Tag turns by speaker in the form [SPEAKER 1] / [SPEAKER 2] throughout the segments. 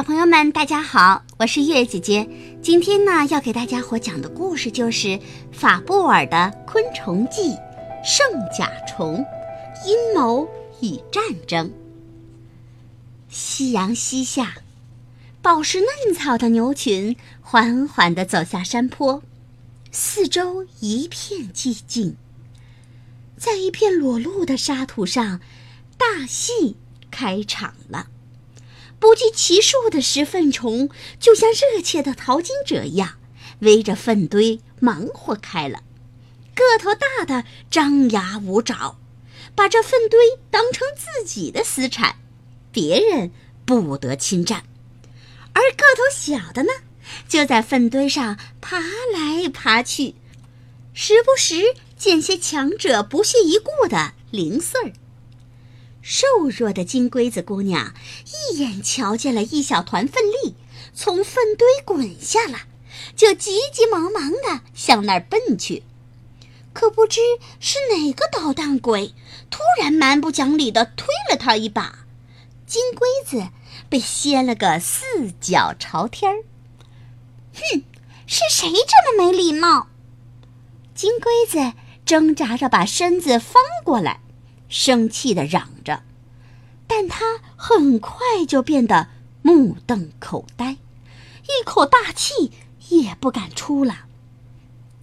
[SPEAKER 1] 小朋友们，大家好，我是月姐姐。今天呢，要给大家伙讲的故事就是法布尔的《昆虫记》——圣甲虫阴谋与战争。夕阳西下，饱食嫩草的牛群缓缓地走下山坡，四周一片寂静。在一片裸露的沙土上，大戏开场了。不计其数的食粪虫就像热切的淘金者一样，围着粪堆忙活开了。个头大的张牙舞爪，把这粪堆当成自己的私产，别人不得侵占；而个头小的呢，就在粪堆上爬来爬去，时不时捡些强者不屑一顾的零碎儿。瘦弱的金龟子姑娘一眼瞧见了一小团粪粒从粪堆滚下来，就急急忙忙地向那儿奔去。可不知是哪个捣蛋鬼，突然蛮不讲理地推了她一把，金龟子被掀了个四脚朝天儿。哼，是谁这么没礼貌？金龟子挣扎着把身子翻过来。生气地嚷着，但他很快就变得目瞪口呆，一口大气也不敢出了。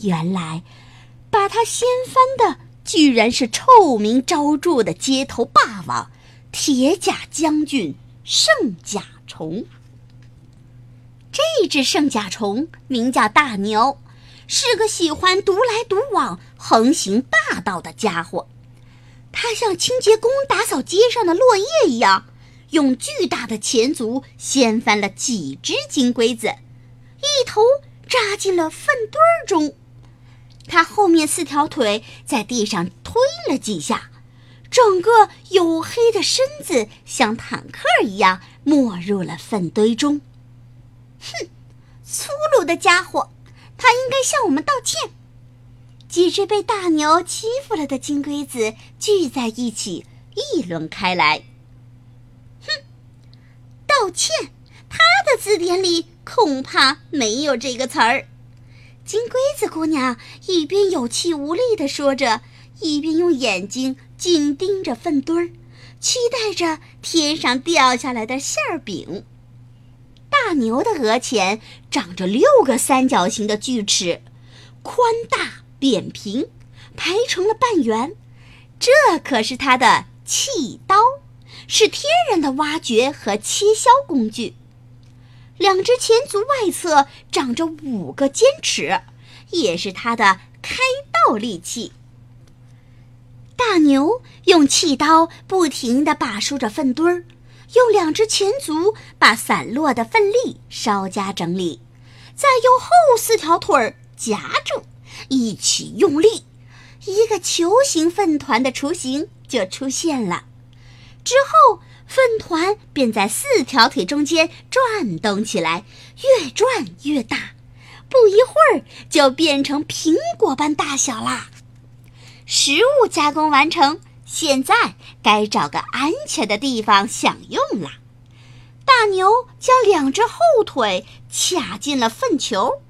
[SPEAKER 1] 原来，把他掀翻的居然是臭名昭著的街头霸王——铁甲将军圣甲虫。这只圣甲虫名叫大牛，是个喜欢独来独往、横行霸道的家伙。他像清洁工打扫街上的落叶一样，用巨大的前足掀翻了几只金龟子，一头扎进了粪堆中。他后面四条腿在地上推了几下，整个黝黑的身子像坦克一样没入了粪堆中。哼，粗鲁的家伙，他应该向我们道歉。几只被大牛欺负了的金龟子聚在一起议论开来。哼，道歉，他的字典里恐怕没有这个词儿。金龟子姑娘一边有气无力地说着，一边用眼睛紧盯着粪堆儿，期待着天上掉下来的馅儿饼。大牛的额前长着六个三角形的锯齿，宽大。扁平，排成了半圆，这可是它的气刀，是天然的挖掘和切削工具。两只前足外侧长着五个尖齿，也是它的开道利器。大牛用气刀不停地把梳着粪堆儿，用两只前足把散落的粪粒稍加整理，再用后四条腿儿夹住。一起用力，一个球形粪团的雏形就出现了。之后，粪团便在四条腿中间转动起来，越转越大，不一会儿就变成苹果般大小啦。食物加工完成，现在该找个安全的地方享用了。大牛将两只后腿卡进了粪球。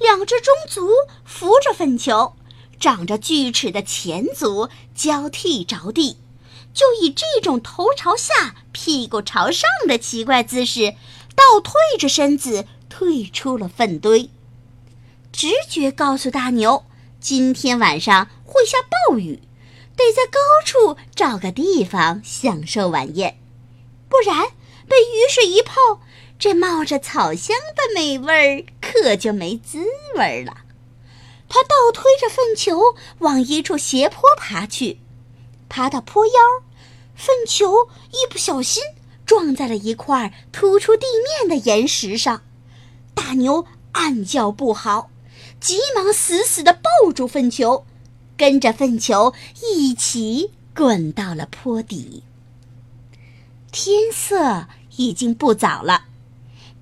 [SPEAKER 1] 两只中足扶着粪球，长着锯齿的前足交替着地，就以这种头朝下、屁股朝上的奇怪姿势，倒退着身子退出了粪堆。直觉告诉大牛，今天晚上会下暴雨，得在高处找个地方享受晚宴，不然被雨水一泡。这冒着草香的美味儿可就没滋味了。他倒推着粪球往一处斜坡爬去，爬到坡腰，粪球一不小心撞在了一块突出地面的岩石上。大牛暗叫不好，急忙死死地抱住粪球，跟着粪球一起滚到了坡底。天色已经不早了。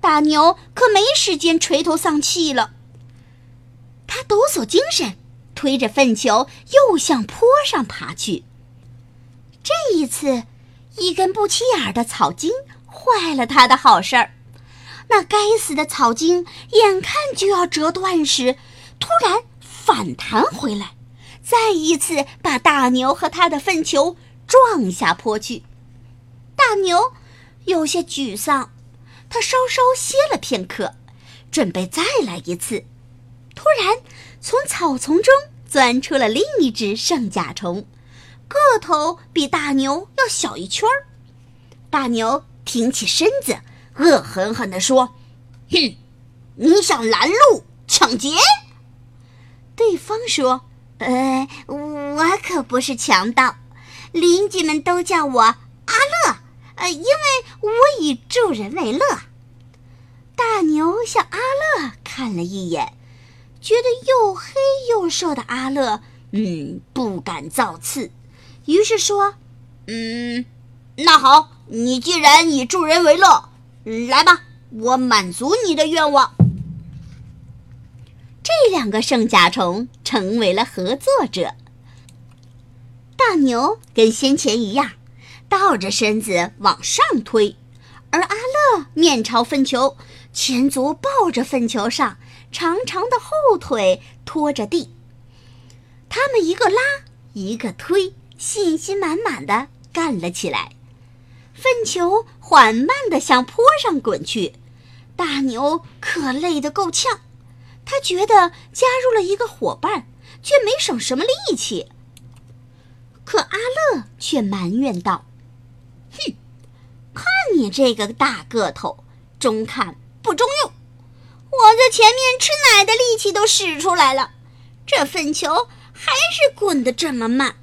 [SPEAKER 1] 大牛可没时间垂头丧气了。他抖擞精神，推着粪球又向坡上爬去。这一次，一根不起眼的草茎坏了他的好事儿。那该死的草茎眼看就要折断时，突然反弹回来，再一次把大牛和他的粪球撞下坡去。大牛有些沮丧，他稍稍歇了片刻，准备再来一次。突然，从草丛中钻出了另一只圣甲虫，个头比大牛要小一圈儿。大牛挺起身子，恶狠狠地说：“哼，你想拦路抢劫？”对方说：“呃，我可不是强盗，邻居们都叫我阿乐，呃，因为我以助人为乐。”大牛向阿乐看了一眼。觉得又黑又瘦的阿乐，嗯，不敢造次，于是说：“嗯，那好，你既然以助人为乐，来吧，我满足你的愿望。”这两个圣甲虫成为了合作者。大牛跟先前一样，倒着身子往上推，而阿乐面朝粪球，前足抱着粪球上。长长的后腿拖着地，他们一个拉一个推，信心满满的干了起来。粪球缓慢的向坡上滚去，大牛可累得够呛。他觉得加入了一个伙伴，却没省什么力气。可阿乐却埋怨道：“，看你这个大个头，中看不中用。”我在前面吃奶的力气都使出来了，这粪球还是滚得这么慢。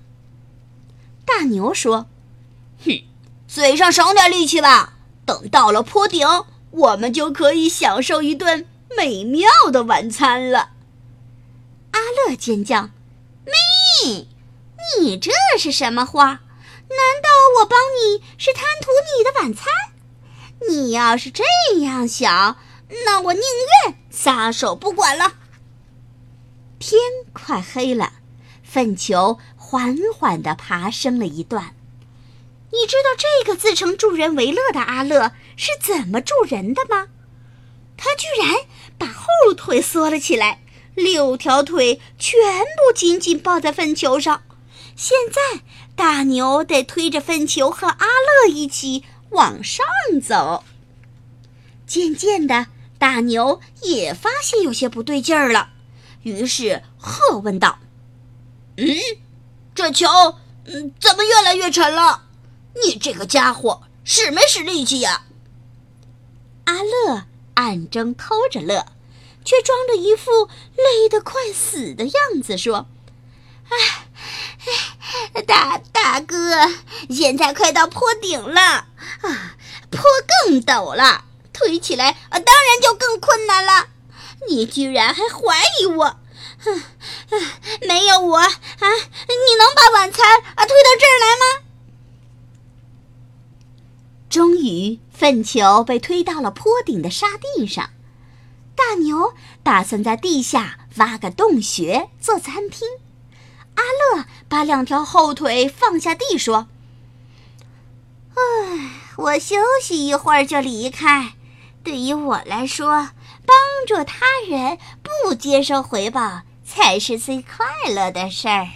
[SPEAKER 1] 大牛说：“哼，嘴上省点力气吧，等到了坡顶，我们就可以享受一顿美妙的晚餐了。”阿乐尖叫：“咪，你这是什么话？难道我帮你是贪图你的晚餐？你要是这样想……”那我宁愿撒手不管了。天快黑了，粪球缓缓地爬升了一段。你知道这个自称助人为乐的阿乐是怎么助人的吗？他居然把后腿缩了起来，六条腿全部紧紧抱在粪球上。现在大牛得推着粪球和阿乐一起往上走。渐渐的。大牛也发现有些不对劲儿了，于是喝问道：“嗯，这球，嗯，怎么越来越沉了？你这个家伙使没使力气呀？”阿乐暗中偷着乐，却装着一副累得快死的样子说：“哎，大大哥，现在快到坡顶了啊，坡更陡了。”推起来啊，当然就更困难了。你居然还怀疑我？哼，没有我啊，你能把晚餐啊推到这儿来吗？终于，粪球被推到了坡顶的沙地上。大牛打算在地下挖个洞穴做餐厅。阿乐把两条后腿放下地说：“唉，我休息一会儿就离开。”对于我来说，帮助他人不接受回报才是最快乐的事儿。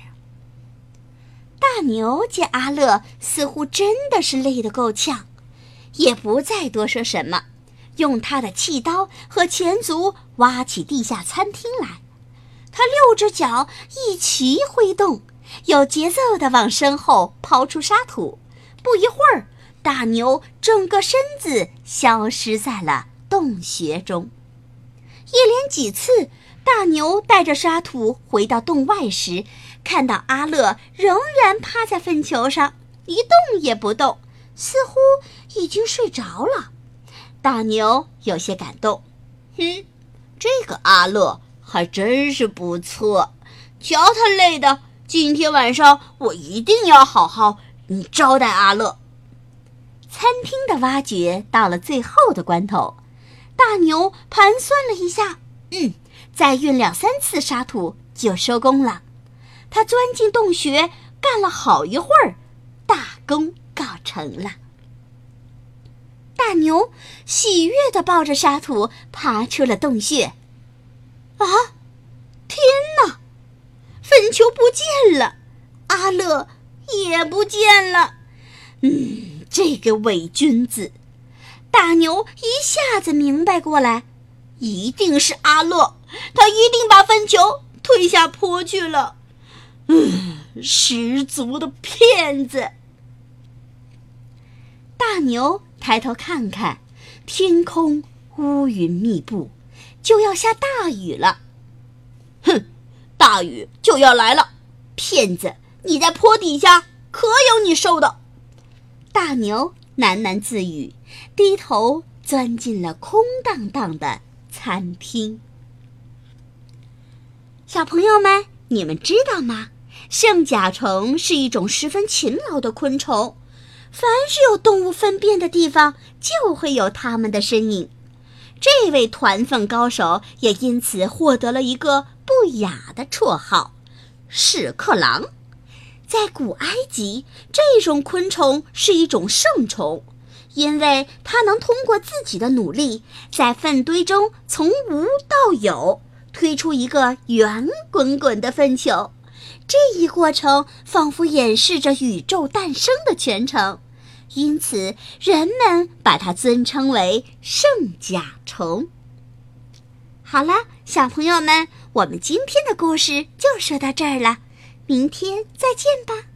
[SPEAKER 1] 大牛见阿乐似乎真的是累得够呛，也不再多说什么，用他的气刀和前足挖起地下餐厅来。他六只脚一齐挥动，有节奏地往身后抛出沙土。不一会儿。大牛整个身子消失在了洞穴中。一连几次，大牛带着沙土回到洞外时，看到阿乐仍然趴在粪球上一动也不动，似乎已经睡着了。大牛有些感动，哼，这个阿乐还真是不错。瞧他累的，今天晚上我一定要好好你招待阿乐。餐厅的挖掘到了最后的关头，大牛盘算了一下，嗯，再运两三次沙土就收工了。他钻进洞穴干了好一会儿，大功告成了。大牛喜悦地抱着沙土爬出了洞穴。啊，天哪！粪球不见了，阿乐也不见了。嗯，这个伪君子！大牛一下子明白过来，一定是阿乐，他一定把粪球推下坡去了。嗯，十足的骗子！大牛抬头看看，天空乌云密布，就要下大雨了。哼，大雨就要来了！骗子，你在坡底下可有你受的！大牛喃喃自语，低头钻进了空荡荡的餐厅。小朋友们，你们知道吗？圣甲虫是一种十分勤劳的昆虫，凡是有动物粪便的地方，就会有它们的身影。这位团粪高手也因此获得了一个不雅的绰号——屎壳郎。在古埃及，这种昆虫是一种圣虫，因为它能通过自己的努力，在粪堆中从无到有，推出一个圆滚滚的粪球。这一过程仿佛演示着宇宙诞生的全程，因此人们把它尊称为圣甲虫。好了，小朋友们，我们今天的故事就说到这儿了，明天再见吧。